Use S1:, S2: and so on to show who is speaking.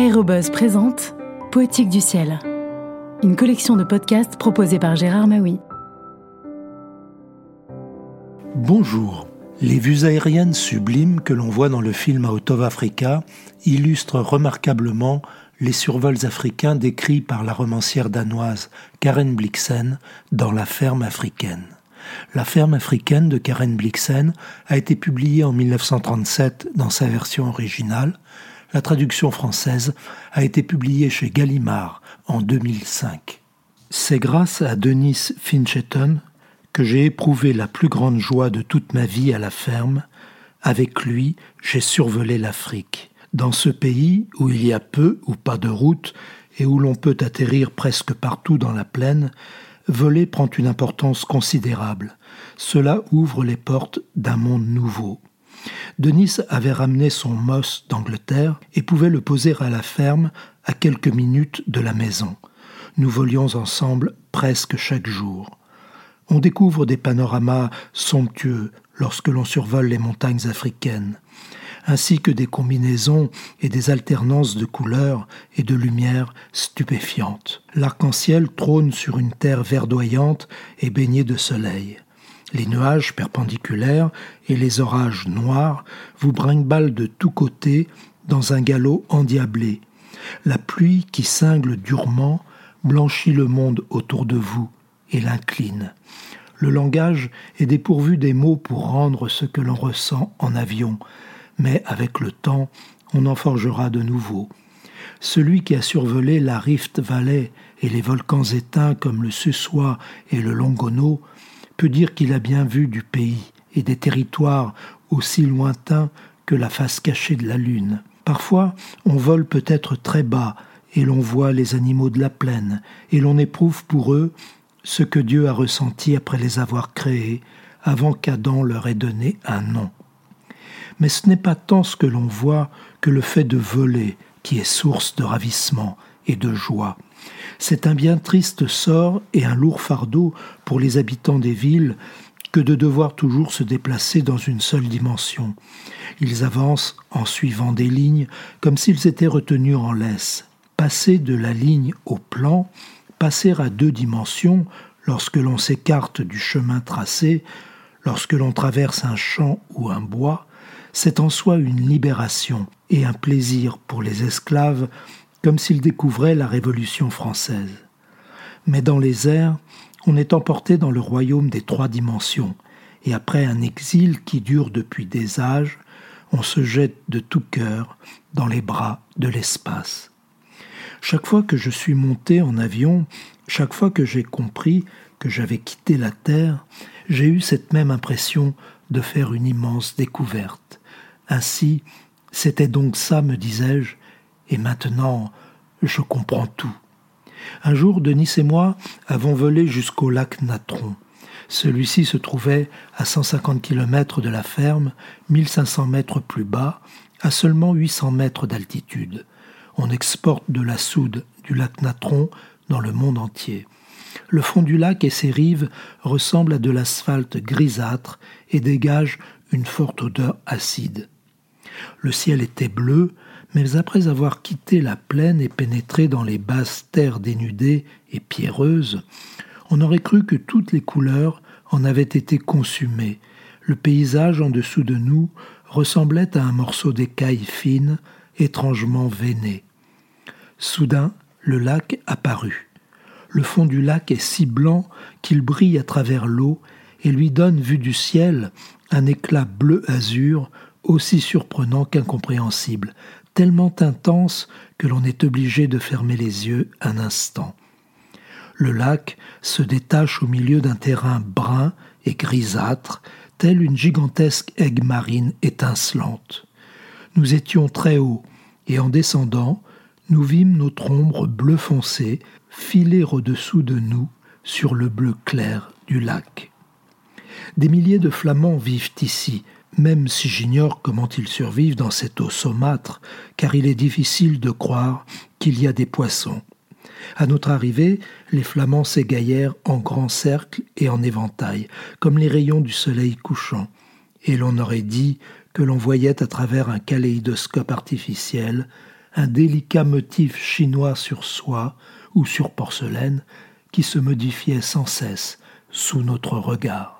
S1: Aérobuzz présente Poétique du ciel, une collection de podcasts proposée par Gérard Maui.
S2: Bonjour. Les vues aériennes sublimes que l'on voit dans le film Out of Africa illustrent remarquablement les survols africains décrits par la romancière danoise Karen Blixen dans La ferme africaine. La ferme africaine de Karen Blixen a été publiée en 1937 dans sa version originale. La traduction française a été publiée chez Gallimard en 2005. C'est grâce à Denis Fincheton que j'ai éprouvé la plus grande joie de toute ma vie à la ferme. Avec lui, j'ai survolé l'Afrique. Dans ce pays où il y a peu ou pas de route et où l'on peut atterrir presque partout dans la plaine, voler prend une importance considérable. Cela ouvre les portes d'un monde nouveau. Denis avait ramené son Moss d'Angleterre et pouvait le poser à la ferme à quelques minutes de la maison. Nous volions ensemble presque chaque jour. On découvre des panoramas somptueux lorsque l'on survole les montagnes africaines, ainsi que des combinaisons et des alternances de couleurs et de lumières stupéfiantes. L'arc-en-ciel trône sur une terre verdoyante et baignée de soleil. Les nuages perpendiculaires et les orages noirs vous brinquent de tous côtés dans un galop endiablé. La pluie qui cingle durement blanchit le monde autour de vous et l'incline. Le langage est dépourvu des mots pour rendre ce que l'on ressent en avion, mais avec le temps, on en forgera de nouveaux. Celui qui a survolé la Rift Valley et les volcans éteints comme le Sussois et le Longono peut dire qu'il a bien vu du pays et des territoires aussi lointains que la face cachée de la lune. Parfois, on vole peut-être très bas et l'on voit les animaux de la plaine et l'on éprouve pour eux ce que Dieu a ressenti après les avoir créés, avant qu'Adam leur ait donné un nom. Mais ce n'est pas tant ce que l'on voit que le fait de voler qui est source de ravissement et de joie. C'est un bien triste sort et un lourd fardeau pour les habitants des villes que de devoir toujours se déplacer dans une seule dimension. Ils avancent en suivant des lignes comme s'ils étaient retenus en laisse. Passer de la ligne au plan, passer à deux dimensions lorsque l'on s'écarte du chemin tracé, lorsque l'on traverse un champ ou un bois, c'est en soi une libération et un plaisir pour les esclaves, comme s'ils découvraient la Révolution française. Mais dans les airs, on est emporté dans le royaume des trois dimensions, et après un exil qui dure depuis des âges, on se jette de tout cœur dans les bras de l'espace. Chaque fois que je suis monté en avion, chaque fois que j'ai compris que j'avais quitté la Terre, j'ai eu cette même impression de faire une immense découverte. Ainsi, c'était donc ça, me disais-je, et maintenant je comprends tout. Un jour, Denis et moi avons volé jusqu'au lac Natron. Celui-ci se trouvait à 150 km de la ferme, 1500 mètres plus bas, à seulement 800 mètres d'altitude on exporte de la soude du lac Natron dans le monde entier. Le fond du lac et ses rives ressemblent à de l'asphalte grisâtre et dégagent une forte odeur acide. Le ciel était bleu, mais après avoir quitté la plaine et pénétré dans les basses terres dénudées et pierreuses, on aurait cru que toutes les couleurs en avaient été consumées. Le paysage en dessous de nous ressemblait à un morceau d'écaille fine, étrangement veiné. Soudain, le lac apparut. Le fond du lac est si blanc qu'il brille à travers l'eau et lui donne, vu du ciel, un éclat bleu-azur aussi surprenant qu'incompréhensible, tellement intense que l'on est obligé de fermer les yeux un instant. Le lac se détache au milieu d'un terrain brun et grisâtre, telle une gigantesque aigue marine étincelante. Nous étions très haut, et en descendant, nous vîmes notre ombre bleu foncé filer au-dessous de nous sur le bleu clair du lac. Des milliers de flamands vivent ici, même si j'ignore comment ils survivent dans cette eau saumâtre, car il est difficile de croire qu'il y a des poissons. À notre arrivée, les flamands s'égaillèrent en grand cercle et en éventail, comme les rayons du soleil couchant, et l'on aurait dit que l'on voyait à travers un kaléidoscope artificiel un délicat motif chinois sur soie ou sur porcelaine qui se modifiait sans cesse sous notre regard.